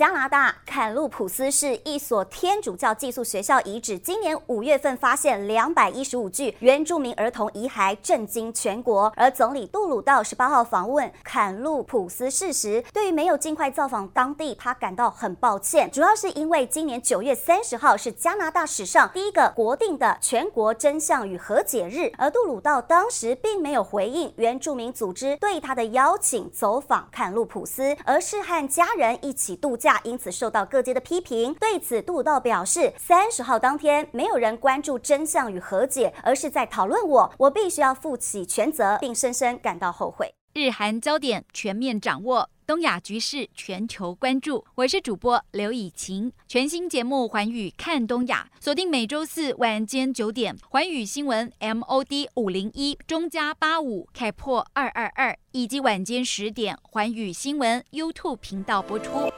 加拿大坎路普斯市一所天主教寄宿学校遗址，今年五月份发现两百一十五具原住民儿童遗骸，震惊全国。而总理杜鲁道十八号访问坎路普斯市时，对于没有尽快造访当地，他感到很抱歉，主要是因为今年九月三十号是加拿大史上第一个国定的全国真相与和解日，而杜鲁道当时并没有回应原住民组织对他的邀请走访坎路普斯，而是和家人一起度。假因此受到各界的批评。对此，杜道表示，三十号当天没有人关注真相与和解，而是在讨论我，我必须要负起全责，并深深感到后悔。日韩焦点全面掌握，东亚局势全球关注。我是主播刘以晴，全新节目《环宇看东亚》，锁定每周四晚间九点，环宇新闻 MOD 五零一中加八五开破二二二，以及晚间十点，环宇新闻 YouTube 频道播出。